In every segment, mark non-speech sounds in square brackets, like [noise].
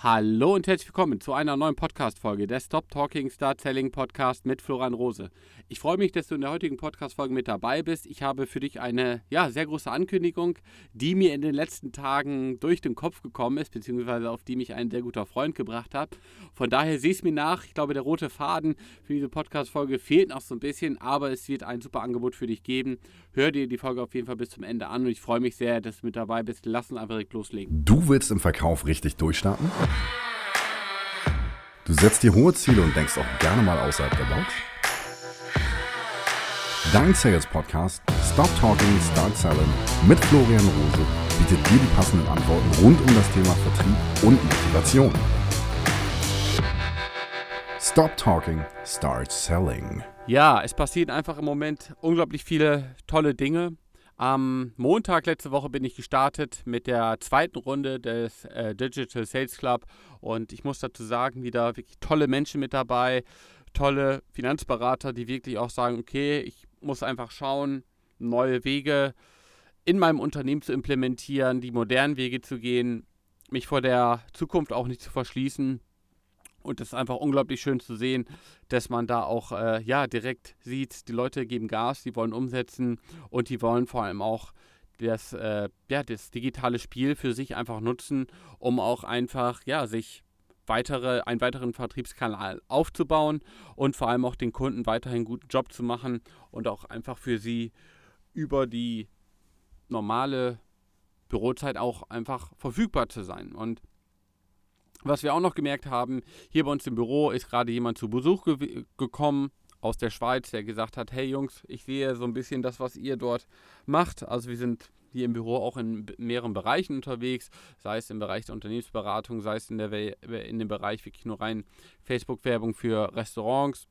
Hallo und herzlich willkommen zu einer neuen Podcast-Folge der Stop Talking Start Selling Podcast mit Florian Rose. Ich freue mich, dass du in der heutigen Podcast-Folge mit dabei bist. Ich habe für dich eine ja, sehr große Ankündigung, die mir in den letzten Tagen durch den Kopf gekommen ist, beziehungsweise auf die mich ein sehr guter Freund gebracht hat. Von daher sieh es mir nach. Ich glaube, der rote Faden für diese Podcast-Folge fehlt noch so ein bisschen, aber es wird ein super Angebot für dich geben. Hör dir die Folge auf jeden Fall bis zum Ende an und ich freue mich sehr, dass du mit dabei bist. Lass uns einfach direkt loslegen. Du willst im Verkauf richtig durchstarten? Du setzt dir hohe Ziele und denkst auch gerne mal außerhalb der Box? Dein Sales Podcast Stop Talking, Start Selling mit Florian Rose bietet dir die passenden Antworten rund um das Thema Vertrieb und Motivation. Stop Talking, Start Selling. Ja, es passieren einfach im Moment unglaublich viele tolle Dinge. Am Montag letzte Woche bin ich gestartet mit der zweiten Runde des äh, Digital Sales Club. Und ich muss dazu sagen, wieder wirklich tolle Menschen mit dabei, tolle Finanzberater, die wirklich auch sagen, okay, ich muss einfach schauen, neue Wege in meinem Unternehmen zu implementieren, die modernen Wege zu gehen, mich vor der Zukunft auch nicht zu verschließen und es ist einfach unglaublich schön zu sehen, dass man da auch äh, ja, direkt sieht, die Leute geben Gas, die wollen umsetzen und die wollen vor allem auch das, äh, ja, das digitale Spiel für sich einfach nutzen, um auch einfach ja, sich weitere, einen weiteren Vertriebskanal aufzubauen und vor allem auch den Kunden weiterhin einen guten Job zu machen und auch einfach für sie über die normale Bürozeit auch einfach verfügbar zu sein. Und was wir auch noch gemerkt haben, hier bei uns im Büro ist gerade jemand zu Besuch ge gekommen aus der Schweiz, der gesagt hat, hey Jungs, ich sehe so ein bisschen das, was ihr dort macht. Also wir sind hier im Büro auch in mehreren Bereichen unterwegs, sei es im Bereich der Unternehmensberatung, sei es in, der, in dem Bereich wirklich nur rein Facebook-Werbung für Restaurants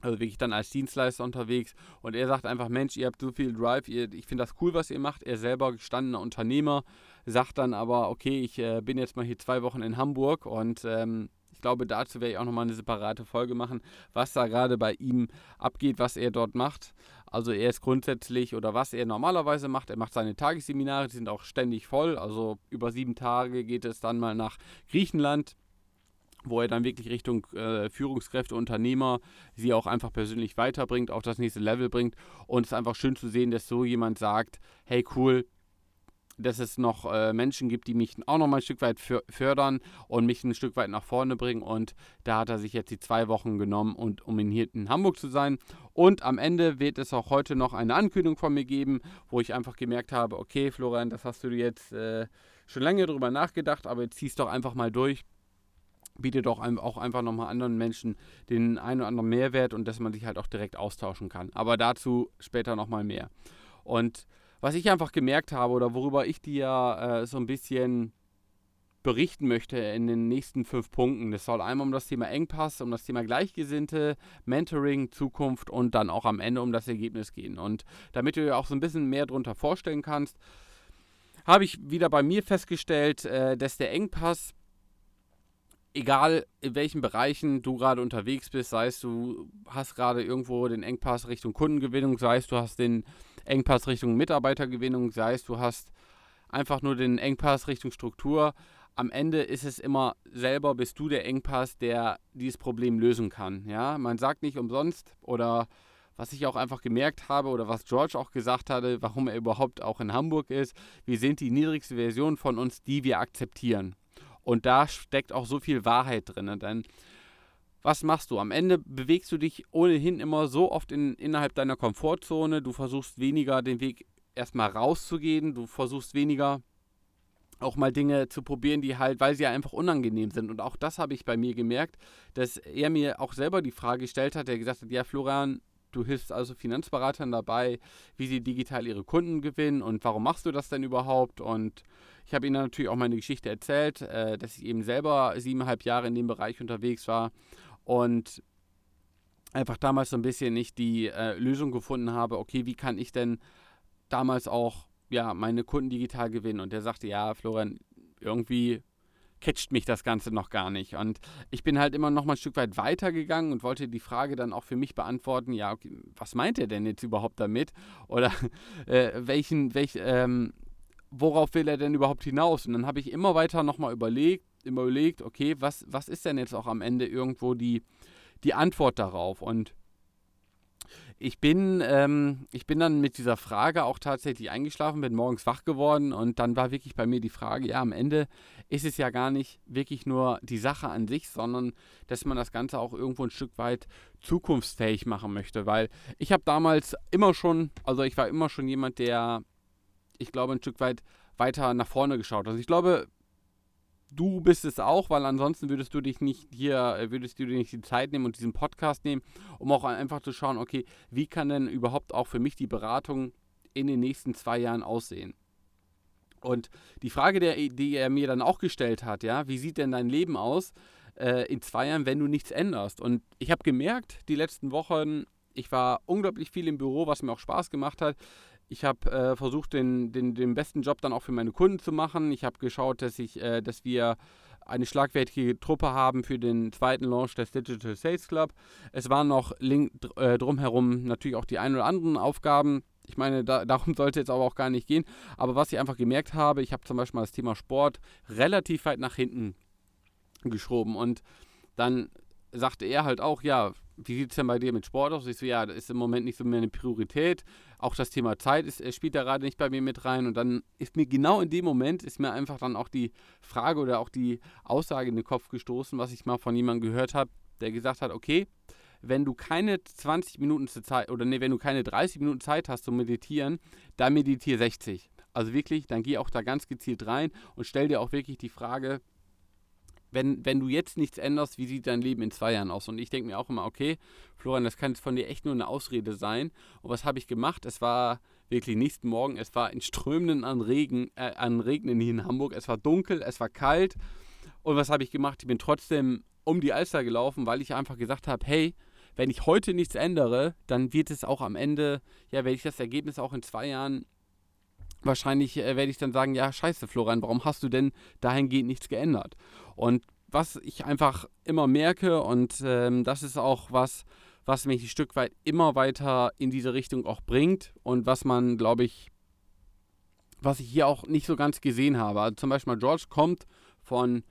also wirklich dann als Dienstleister unterwegs. Und er sagt einfach, Mensch, ihr habt so viel Drive, ihr, ich finde das cool, was ihr macht. Er selber gestandener Unternehmer, sagt dann aber, okay, ich äh, bin jetzt mal hier zwei Wochen in Hamburg und ähm, ich glaube, dazu werde ich auch nochmal eine separate Folge machen, was da gerade bei ihm abgeht, was er dort macht. Also er ist grundsätzlich oder was er normalerweise macht, er macht seine Tagesseminare, die sind auch ständig voll. Also über sieben Tage geht es dann mal nach Griechenland wo er dann wirklich Richtung äh, Führungskräfte, Unternehmer sie auch einfach persönlich weiterbringt, auf das nächste Level bringt. Und es ist einfach schön zu sehen, dass so jemand sagt, hey cool, dass es noch äh, Menschen gibt, die mich auch noch mal ein Stück weit fördern und mich ein Stück weit nach vorne bringen. Und da hat er sich jetzt die zwei Wochen genommen, und, um in hier in Hamburg zu sein. Und am Ende wird es auch heute noch eine Ankündigung von mir geben, wo ich einfach gemerkt habe, okay, Florian, das hast du jetzt äh, schon lange drüber nachgedacht, aber jetzt ziehst doch einfach mal durch bietet auch, auch einfach nochmal anderen Menschen den einen oder anderen Mehrwert und dass man sich halt auch direkt austauschen kann. Aber dazu später nochmal mehr. Und was ich einfach gemerkt habe oder worüber ich dir äh, so ein bisschen berichten möchte in den nächsten fünf Punkten. Das soll einmal um das Thema Engpass, um das Thema Gleichgesinnte, Mentoring, Zukunft und dann auch am Ende um das Ergebnis gehen. Und damit du dir auch so ein bisschen mehr darunter vorstellen kannst, habe ich wieder bei mir festgestellt, äh, dass der Engpass egal in welchen Bereichen du gerade unterwegs bist, sei es du hast gerade irgendwo den Engpass Richtung Kundengewinnung, sei es du hast den Engpass Richtung Mitarbeitergewinnung, sei es du hast einfach nur den Engpass Richtung Struktur. Am Ende ist es immer selber, bist du der Engpass, der dieses Problem lösen kann. Ja, man sagt nicht umsonst oder was ich auch einfach gemerkt habe oder was George auch gesagt hatte, warum er überhaupt auch in Hamburg ist, wir sind die niedrigste Version von uns, die wir akzeptieren. Und da steckt auch so viel Wahrheit drin. Denn was machst du? Am Ende bewegst du dich ohnehin immer so oft in, innerhalb deiner Komfortzone. Du versuchst weniger den Weg erstmal rauszugehen. Du versuchst weniger auch mal Dinge zu probieren, die halt, weil sie ja einfach unangenehm sind. Und auch das habe ich bei mir gemerkt, dass er mir auch selber die Frage gestellt hat, der gesagt hat, ja Florian, du hilfst also Finanzberatern dabei, wie sie digital ihre Kunden gewinnen und warum machst du das denn überhaupt? Und ich habe ihnen natürlich auch meine Geschichte erzählt, äh, dass ich eben selber siebeneinhalb Jahre in dem Bereich unterwegs war und einfach damals so ein bisschen nicht die äh, Lösung gefunden habe, okay, wie kann ich denn damals auch ja, meine Kunden digital gewinnen? Und der sagte, ja, Florian, irgendwie catcht mich das Ganze noch gar nicht. Und ich bin halt immer noch mal ein Stück weit weitergegangen und wollte die Frage dann auch für mich beantworten, ja, okay, was meint er denn jetzt überhaupt damit? Oder [laughs] äh, welchen, welch, ähm, worauf will er denn überhaupt hinaus? Und dann habe ich immer weiter nochmal überlegt, immer überlegt, okay, was, was ist denn jetzt auch am Ende irgendwo die, die Antwort darauf? Und ich bin, ähm, ich bin dann mit dieser Frage auch tatsächlich eingeschlafen, bin morgens wach geworden und dann war wirklich bei mir die Frage, ja, am Ende ist es ja gar nicht wirklich nur die Sache an sich, sondern dass man das Ganze auch irgendwo ein Stück weit zukunftsfähig machen möchte, weil ich habe damals immer schon, also ich war immer schon jemand, der, ich glaube, ein Stück weit weiter nach vorne geschaut. Also ich glaube, du bist es auch, weil ansonsten würdest du dich nicht hier, äh, würdest du dir nicht die Zeit nehmen und diesen Podcast nehmen, um auch einfach zu schauen, okay, wie kann denn überhaupt auch für mich die Beratung in den nächsten zwei Jahren aussehen? Und die Frage, der, die er mir dann auch gestellt hat, ja, wie sieht denn dein Leben aus äh, in zwei Jahren, wenn du nichts änderst? Und ich habe gemerkt, die letzten Wochen, ich war unglaublich viel im Büro, was mir auch Spaß gemacht hat. Ich habe äh, versucht, den, den, den besten Job dann auch für meine Kunden zu machen. Ich habe geschaut, dass, ich, äh, dass wir eine schlagwertige Truppe haben für den zweiten Launch des Digital Sales Club. Es waren noch link, äh, drumherum natürlich auch die ein oder anderen Aufgaben. Ich meine, da, darum [laughs] sollte jetzt aber auch gar nicht gehen. Aber was ich einfach gemerkt habe, ich habe zum Beispiel das Thema Sport relativ weit nach hinten geschoben. Und dann sagte er halt auch, ja, wie sieht es denn bei dir mit Sport aus? Ich so, ja, das ist im Moment nicht so mehr eine Priorität. Auch das Thema Zeit ist, spielt da gerade nicht bei mir mit rein. Und dann ist mir genau in dem Moment, ist mir einfach dann auch die Frage oder auch die Aussage in den Kopf gestoßen, was ich mal von jemandem gehört habe, der gesagt hat, okay, wenn du keine 20 Minuten Zeit oder nee, wenn du keine 30 Minuten Zeit hast zum Meditieren, dann meditiere 60. Also wirklich, dann geh auch da ganz gezielt rein und stell dir auch wirklich die Frage, wenn, wenn du jetzt nichts änderst, wie sieht dein Leben in zwei Jahren aus? Und ich denke mir auch immer, okay, Florian, das kann jetzt von dir echt nur eine Ausrede sein. Und was habe ich gemacht? Es war wirklich nächsten Morgen, es war in Strömenden an Regen, äh, an Regnen hier in Hamburg. Es war dunkel, es war kalt. Und was habe ich gemacht? Ich bin trotzdem um die Alster gelaufen, weil ich einfach gesagt habe, hey, wenn ich heute nichts ändere, dann wird es auch am Ende, ja, werde ich das Ergebnis auch in zwei Jahren wahrscheinlich äh, werde ich dann sagen, ja, scheiße, Florian, warum hast du denn dahingehend nichts geändert? Und was ich einfach immer merke, und ähm, das ist auch was, was mich ein Stück weit immer weiter in diese Richtung auch bringt und was man, glaube ich, was ich hier auch nicht so ganz gesehen habe. Also zum Beispiel George kommt von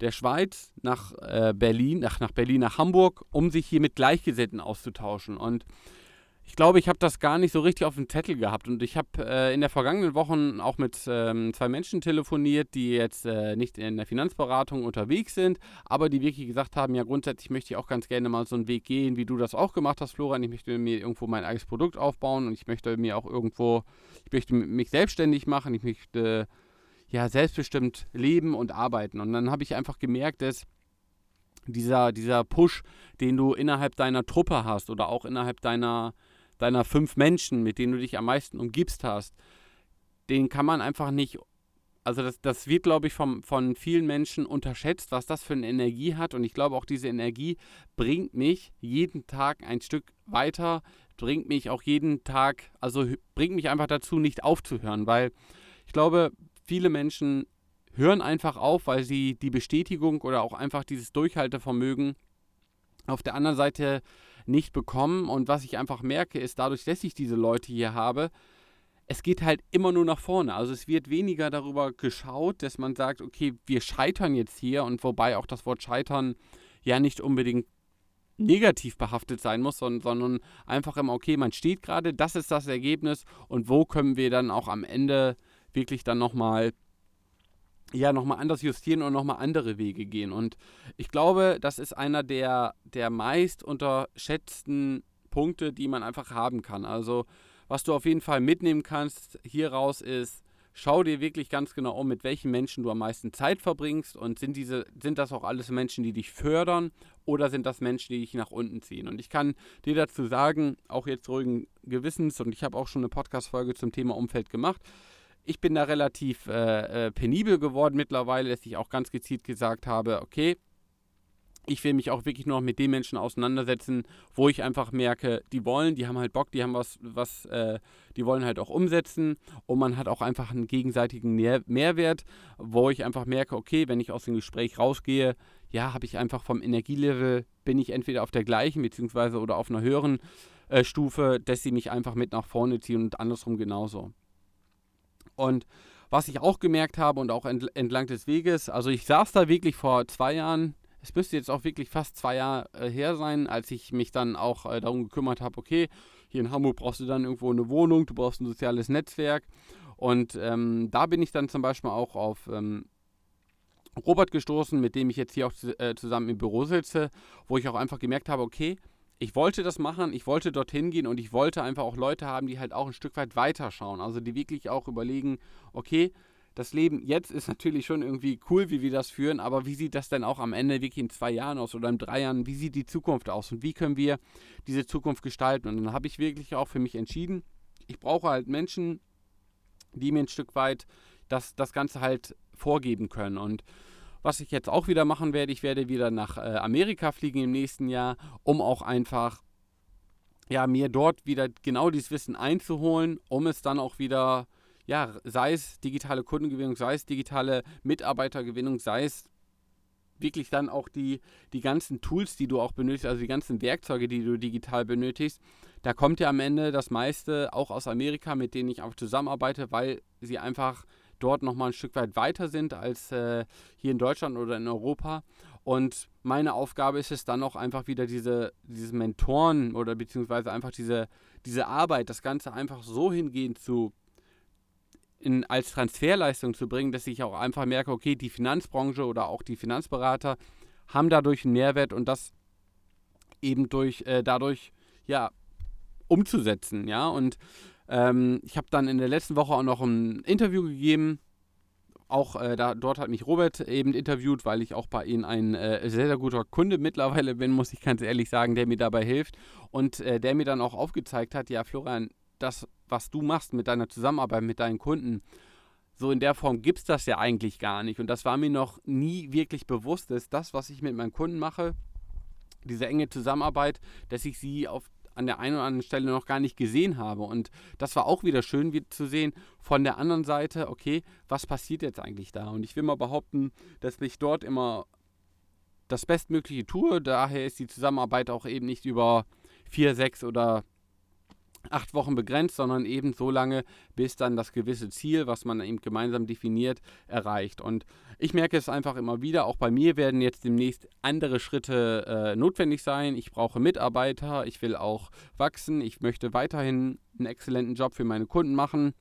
der Schweiz nach äh, Berlin, nach, nach Berlin, nach Hamburg, um sich hier mit Gleichgesinnten auszutauschen. Und ich glaube, ich habe das gar nicht so richtig auf dem Zettel gehabt. Und ich habe äh, in der vergangenen Woche auch mit ähm, zwei Menschen telefoniert, die jetzt äh, nicht in der Finanzberatung unterwegs sind, aber die wirklich gesagt haben, ja grundsätzlich möchte ich auch ganz gerne mal so einen Weg gehen, wie du das auch gemacht hast, Florian. Ich möchte mir irgendwo mein eigenes Produkt aufbauen und ich möchte mir auch irgendwo, ich möchte mich selbstständig machen, ich möchte ja selbstbestimmt leben und arbeiten. Und dann habe ich einfach gemerkt, dass dieser, dieser Push, den du innerhalb deiner Truppe hast oder auch innerhalb deiner deiner fünf Menschen, mit denen du dich am meisten umgibst hast, den kann man einfach nicht, also das, das wird, glaube ich, vom, von vielen Menschen unterschätzt, was das für eine Energie hat. Und ich glaube, auch diese Energie bringt mich jeden Tag ein Stück weiter, bringt mich auch jeden Tag, also bringt mich einfach dazu, nicht aufzuhören, weil ich glaube, viele Menschen hören einfach auf, weil sie die Bestätigung oder auch einfach dieses Durchhaltevermögen auf der anderen Seite nicht bekommen. Und was ich einfach merke, ist dadurch, dass ich diese Leute hier habe, es geht halt immer nur nach vorne. Also es wird weniger darüber geschaut, dass man sagt, okay, wir scheitern jetzt hier und wobei auch das Wort scheitern ja nicht unbedingt negativ behaftet sein muss, sondern, sondern einfach immer, okay, man steht gerade, das ist das Ergebnis und wo können wir dann auch am Ende wirklich dann nochmal ja nochmal anders justieren und nochmal andere Wege gehen. Und ich glaube, das ist einer der, der meist unterschätzten Punkte, die man einfach haben kann. Also, was du auf jeden Fall mitnehmen kannst hieraus ist, schau dir wirklich ganz genau um, mit welchen Menschen du am meisten Zeit verbringst und sind, diese, sind das auch alles Menschen, die dich fördern oder sind das Menschen, die dich nach unten ziehen. Und ich kann dir dazu sagen, auch jetzt ruhigen Gewissens, und ich habe auch schon eine Podcast-Folge zum Thema Umfeld gemacht, ich bin da relativ äh, äh, penibel geworden mittlerweile, dass ich auch ganz gezielt gesagt habe, okay, ich will mich auch wirklich nur noch mit den Menschen auseinandersetzen, wo ich einfach merke, die wollen, die haben halt Bock, die haben was, was, äh, die wollen halt auch umsetzen und man hat auch einfach einen gegenseitigen Mehr Mehrwert, wo ich einfach merke, okay, wenn ich aus dem Gespräch rausgehe, ja, habe ich einfach vom Energielevel, bin ich entweder auf der gleichen beziehungsweise oder auf einer höheren äh, Stufe, dass sie mich einfach mit nach vorne ziehen und andersrum genauso. Und Was ich auch gemerkt habe und auch entlang des Weges, also ich saß da wirklich vor zwei Jahren, es müsste jetzt auch wirklich fast zwei Jahre äh, her sein, als ich mich dann auch äh, darum gekümmert habe, okay, hier in Hamburg brauchst du dann irgendwo eine Wohnung, du brauchst ein soziales Netzwerk. Und ähm, da bin ich dann zum Beispiel auch auf ähm, Robert gestoßen, mit dem ich jetzt hier auch äh, zusammen im Büro sitze, wo ich auch einfach gemerkt habe, okay, ich wollte das machen, ich wollte dorthin gehen und ich wollte einfach auch Leute haben, die halt auch ein Stück weit weiterschauen. Also die wirklich auch überlegen, okay, das Leben jetzt ist natürlich schon irgendwie cool, wie wir das führen, aber wie sieht das denn auch am Ende wirklich in zwei Jahren aus oder in drei Jahren? Wie sieht die Zukunft aus und wie können wir diese Zukunft gestalten? Und dann habe ich wirklich auch für mich entschieden, ich brauche halt Menschen, die mir ein Stück weit das, das Ganze halt vorgeben können. Und was ich jetzt auch wieder machen werde, ich werde wieder nach äh, Amerika fliegen im nächsten Jahr, um auch einfach ja, mir dort wieder genau dieses Wissen einzuholen, um es dann auch wieder, ja, sei es digitale Kundengewinnung, sei es digitale Mitarbeitergewinnung, sei es wirklich dann auch die, die ganzen Tools, die du auch benötigst, also die ganzen Werkzeuge, die du digital benötigst, da kommt ja am Ende das meiste auch aus Amerika, mit denen ich auch zusammenarbeite, weil sie einfach dort nochmal ein Stück weit weiter sind als äh, hier in Deutschland oder in Europa. Und meine Aufgabe ist es dann auch einfach wieder diese, diese Mentoren oder beziehungsweise einfach diese, diese Arbeit, das Ganze einfach so hingehend zu in, als Transferleistung zu bringen, dass ich auch einfach merke, okay, die Finanzbranche oder auch die Finanzberater haben dadurch einen Mehrwert und das eben durch äh, dadurch ja umzusetzen, ja und ähm, ich habe dann in der letzten Woche auch noch ein Interview gegeben. Auch äh, da, dort hat mich Robert eben interviewt, weil ich auch bei ihm ein äh, sehr, sehr guter Kunde mittlerweile bin, muss ich ganz ehrlich sagen, der mir dabei hilft. Und äh, der mir dann auch aufgezeigt hat, ja, Florian, das, was du machst mit deiner Zusammenarbeit mit deinen Kunden, so in der Form gibt es das ja eigentlich gar nicht. Und das war mir noch nie wirklich bewusst, dass das, was ich mit meinen Kunden mache, diese enge Zusammenarbeit, dass ich sie auf an der einen oder anderen Stelle noch gar nicht gesehen habe. Und das war auch wieder schön wie zu sehen von der anderen Seite, okay, was passiert jetzt eigentlich da? Und ich will mal behaupten, dass ich dort immer das Bestmögliche tue. Daher ist die Zusammenarbeit auch eben nicht über vier, sechs oder acht Wochen begrenzt, sondern eben so lange, bis dann das gewisse Ziel, was man eben gemeinsam definiert, erreicht. Und ich merke es einfach immer wieder, auch bei mir werden jetzt demnächst andere Schritte äh, notwendig sein. Ich brauche Mitarbeiter, ich will auch wachsen, ich möchte weiterhin einen exzellenten Job für meine Kunden machen.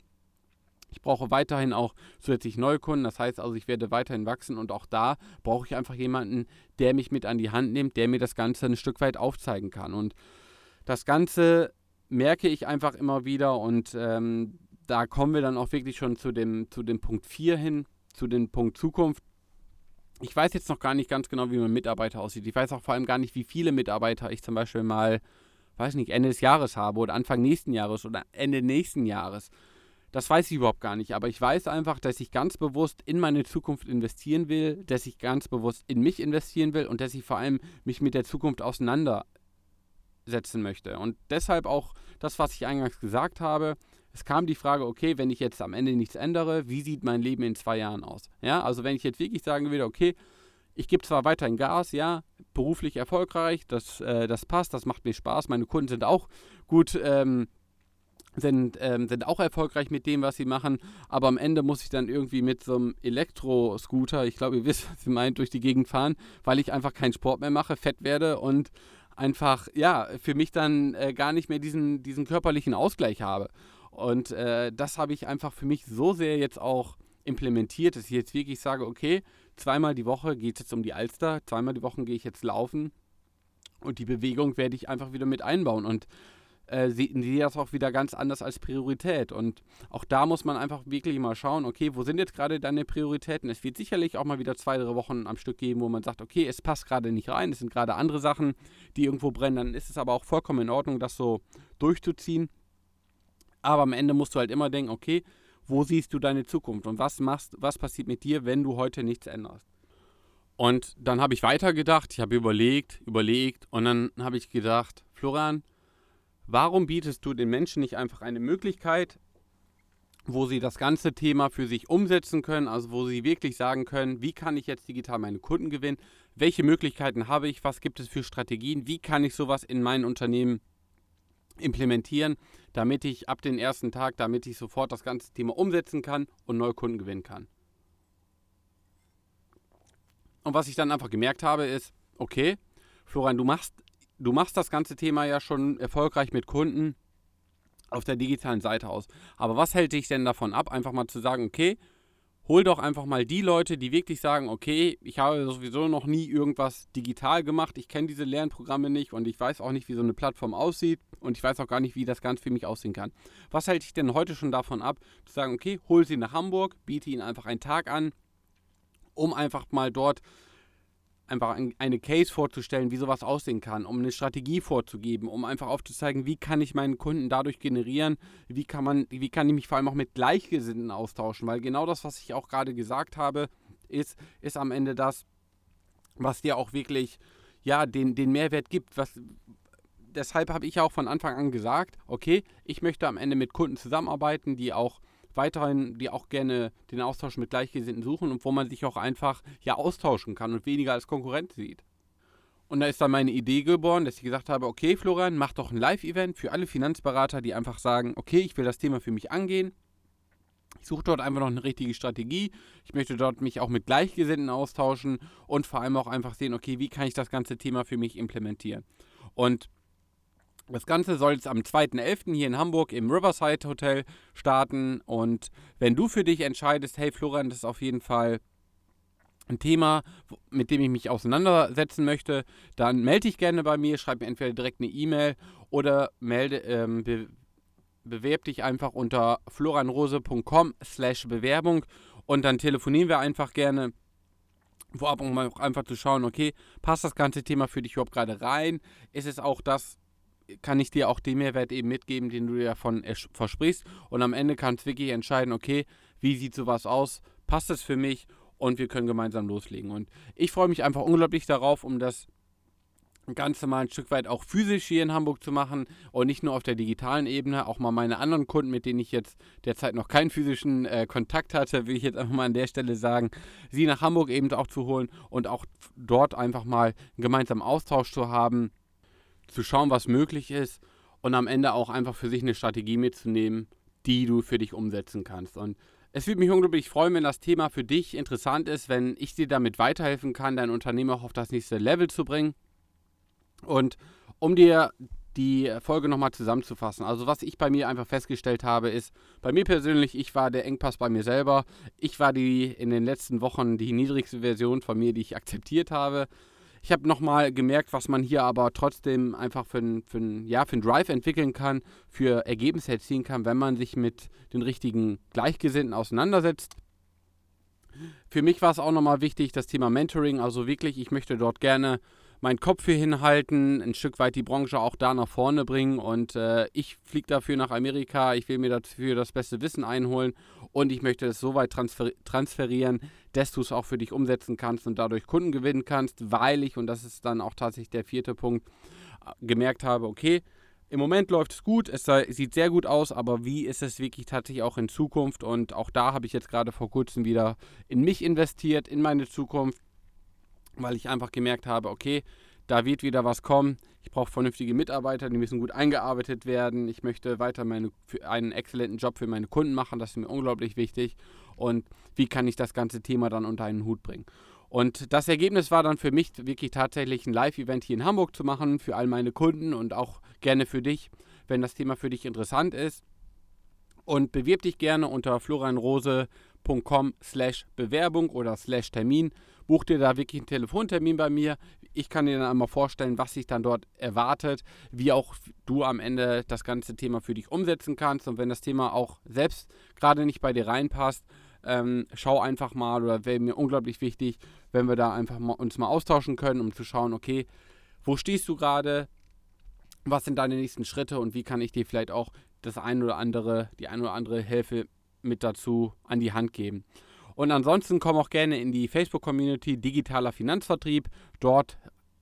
Ich brauche weiterhin auch zusätzlich Neukunden, das heißt also, ich werde weiterhin wachsen und auch da brauche ich einfach jemanden, der mich mit an die Hand nimmt, der mir das Ganze ein Stück weit aufzeigen kann. Und das Ganze merke ich einfach immer wieder und ähm, da kommen wir dann auch wirklich schon zu dem, zu dem Punkt 4 hin, zu dem Punkt Zukunft. Ich weiß jetzt noch gar nicht ganz genau, wie mein Mitarbeiter aussieht. Ich weiß auch vor allem gar nicht, wie viele Mitarbeiter ich zum Beispiel mal, weiß nicht, Ende des Jahres habe oder Anfang nächsten Jahres oder Ende nächsten Jahres. Das weiß ich überhaupt gar nicht. Aber ich weiß einfach, dass ich ganz bewusst in meine Zukunft investieren will, dass ich ganz bewusst in mich investieren will und dass ich vor allem mich mit der Zukunft auseinander setzen möchte. Und deshalb auch das, was ich eingangs gesagt habe. Es kam die Frage, okay, wenn ich jetzt am Ende nichts ändere, wie sieht mein Leben in zwei Jahren aus? Ja, also wenn ich jetzt wirklich sagen würde, okay, ich gebe zwar weiterhin Gas, ja, beruflich erfolgreich, das, äh, das passt, das macht mir Spaß, meine Kunden sind auch gut, ähm, sind, ähm, sind auch erfolgreich mit dem, was sie machen, aber am Ende muss ich dann irgendwie mit so einem Elektroscooter, ich glaube, ihr [laughs] wisst, was ihr meint, durch die Gegend fahren, weil ich einfach keinen Sport mehr mache, fett werde und einfach, ja, für mich dann äh, gar nicht mehr diesen, diesen körperlichen Ausgleich habe. Und äh, das habe ich einfach für mich so sehr jetzt auch implementiert, dass ich jetzt wirklich sage, okay, zweimal die Woche geht es jetzt um die Alster, zweimal die Woche gehe ich jetzt laufen und die Bewegung werde ich einfach wieder mit einbauen. Und äh, sehen die das auch wieder ganz anders als Priorität. Und auch da muss man einfach wirklich mal schauen, okay, wo sind jetzt gerade deine Prioritäten? Es wird sicherlich auch mal wieder zwei, drei Wochen am Stück geben, wo man sagt, okay, es passt gerade nicht rein, es sind gerade andere Sachen, die irgendwo brennen. Dann ist es aber auch vollkommen in Ordnung, das so durchzuziehen. Aber am Ende musst du halt immer denken, okay, wo siehst du deine Zukunft und was machst, was passiert mit dir, wenn du heute nichts änderst? Und dann habe ich weitergedacht, ich habe überlegt, überlegt und dann habe ich gedacht, Florian, Warum bietest du den Menschen nicht einfach eine Möglichkeit, wo sie das ganze Thema für sich umsetzen können, also wo sie wirklich sagen können, wie kann ich jetzt digital meine Kunden gewinnen, welche Möglichkeiten habe ich, was gibt es für Strategien, wie kann ich sowas in mein Unternehmen implementieren, damit ich ab dem ersten Tag, damit ich sofort das ganze Thema umsetzen kann und neue Kunden gewinnen kann. Und was ich dann einfach gemerkt habe, ist, okay, Florian, du machst, du machst das ganze Thema ja schon erfolgreich mit Kunden auf der digitalen Seite aus. Aber was hält dich denn davon ab, einfach mal zu sagen, okay, hol doch einfach mal die Leute, die wirklich sagen, okay, ich habe sowieso noch nie irgendwas digital gemacht, ich kenne diese Lernprogramme nicht und ich weiß auch nicht, wie so eine Plattform aussieht und ich weiß auch gar nicht, wie das Ganze für mich aussehen kann. Was hält dich denn heute schon davon ab, zu sagen, okay, hol sie nach Hamburg, biete ihnen einfach einen Tag an, um einfach mal dort einfach eine Case vorzustellen, wie sowas aussehen kann, um eine Strategie vorzugeben, um einfach aufzuzeigen, wie kann ich meinen Kunden dadurch generieren, wie kann man, wie kann ich mich vor allem auch mit Gleichgesinnten austauschen, weil genau das, was ich auch gerade gesagt habe, ist, ist am Ende das, was dir auch wirklich ja, den, den Mehrwert gibt, was, deshalb habe ich auch von Anfang an gesagt, okay, ich möchte am Ende mit Kunden zusammenarbeiten, die auch weiterhin, die auch gerne den Austausch mit Gleichgesinnten suchen und wo man sich auch einfach ja austauschen kann und weniger als Konkurrent sieht. Und da ist dann meine Idee geboren, dass ich gesagt habe, okay Florian, mach doch ein Live-Event für alle Finanzberater, die einfach sagen, okay, ich will das Thema für mich angehen. Ich suche dort einfach noch eine richtige Strategie. Ich möchte dort mich auch mit Gleichgesinnten austauschen und vor allem auch einfach sehen, okay, wie kann ich das ganze Thema für mich implementieren. Und das Ganze soll jetzt am 2.11. hier in Hamburg im Riverside Hotel starten. Und wenn du für dich entscheidest, hey Florian, das ist auf jeden Fall ein Thema, mit dem ich mich auseinandersetzen möchte, dann melde dich gerne bei mir, schreib mir entweder direkt eine E-Mail oder melde, ähm, be bewerb dich einfach unter florianrose.com slash Bewerbung und dann telefonieren wir einfach gerne vorab, um auch einfach zu schauen, okay, passt das ganze Thema für dich überhaupt gerade rein? Ist es auch das, kann ich dir auch den Mehrwert eben mitgeben, den du dir davon versprichst. Und am Ende kannst wirklich entscheiden, okay, wie sieht sowas aus? Passt es für mich? Und wir können gemeinsam loslegen. Und ich freue mich einfach unglaublich darauf, um das Ganze mal ein Stück weit auch physisch hier in Hamburg zu machen und nicht nur auf der digitalen Ebene, auch mal meine anderen Kunden, mit denen ich jetzt derzeit noch keinen physischen äh, Kontakt hatte, will ich jetzt einfach mal an der Stelle sagen, sie nach Hamburg eben auch zu holen und auch dort einfach mal einen gemeinsamen Austausch zu haben zu schauen, was möglich ist und am Ende auch einfach für sich eine Strategie mitzunehmen, die du für dich umsetzen kannst. Und es würde mich unglaublich freuen, wenn das Thema für dich interessant ist, wenn ich dir damit weiterhelfen kann, dein Unternehmen auch auf das nächste Level zu bringen. Und um dir die Folge nochmal zusammenzufassen. Also was ich bei mir einfach festgestellt habe, ist, bei mir persönlich, ich war der Engpass bei mir selber. Ich war die in den letzten Wochen die niedrigste Version von mir, die ich akzeptiert habe. Ich habe nochmal gemerkt, was man hier aber trotzdem einfach für einen ja, Drive entwickeln kann, für Ergebnisse erzielen kann, wenn man sich mit den richtigen Gleichgesinnten auseinandersetzt. Für mich war es auch nochmal wichtig, das Thema Mentoring, also wirklich, ich möchte dort gerne meinen Kopf hier hinhalten, ein Stück weit die Branche auch da nach vorne bringen. Und äh, ich fliege dafür nach Amerika, ich will mir dafür das beste Wissen einholen und ich möchte es so weit transfer transferieren, dass du es auch für dich umsetzen kannst und dadurch Kunden gewinnen kannst, weil ich, und das ist dann auch tatsächlich der vierte Punkt, äh, gemerkt habe, okay, im Moment läuft es gut, es sieht sehr gut aus, aber wie ist es wirklich tatsächlich auch in Zukunft? Und auch da habe ich jetzt gerade vor kurzem wieder in mich investiert, in meine Zukunft weil ich einfach gemerkt habe, okay, da wird wieder was kommen. Ich brauche vernünftige Mitarbeiter, die müssen gut eingearbeitet werden. Ich möchte weiter meine, einen exzellenten Job für meine Kunden machen, das ist mir unglaublich wichtig. Und wie kann ich das ganze Thema dann unter einen Hut bringen? Und das Ergebnis war dann für mich wirklich tatsächlich ein Live-Event hier in Hamburg zu machen, für all meine Kunden und auch gerne für dich, wenn das Thema für dich interessant ist. Und bewirb dich gerne unter florianrose.com slash Bewerbung oder slash Termin buch dir da wirklich einen Telefontermin bei mir. Ich kann dir dann einmal vorstellen, was sich dann dort erwartet, wie auch du am Ende das ganze Thema für dich umsetzen kannst. Und wenn das Thema auch selbst gerade nicht bei dir reinpasst, ähm, schau einfach mal oder wäre mir unglaublich wichtig, wenn wir da einfach mal, uns mal austauschen können, um zu schauen, okay, wo stehst du gerade, was sind deine nächsten Schritte und wie kann ich dir vielleicht auch das ein oder andere, die ein oder andere Hilfe mit dazu an die Hand geben. Und ansonsten komm auch gerne in die Facebook-Community Digitaler Finanzvertrieb. Dort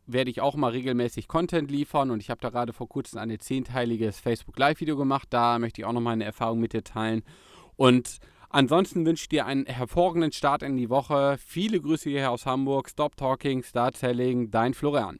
werde ich auch mal regelmäßig Content liefern und ich habe da gerade vor kurzem ein zehnteiliges Facebook Live-Video gemacht. Da möchte ich auch noch meine Erfahrung mit dir teilen. Und ansonsten wünsche ich dir einen hervorragenden Start in die Woche. Viele Grüße hier aus Hamburg. Stop Talking, Start Selling, dein Florian.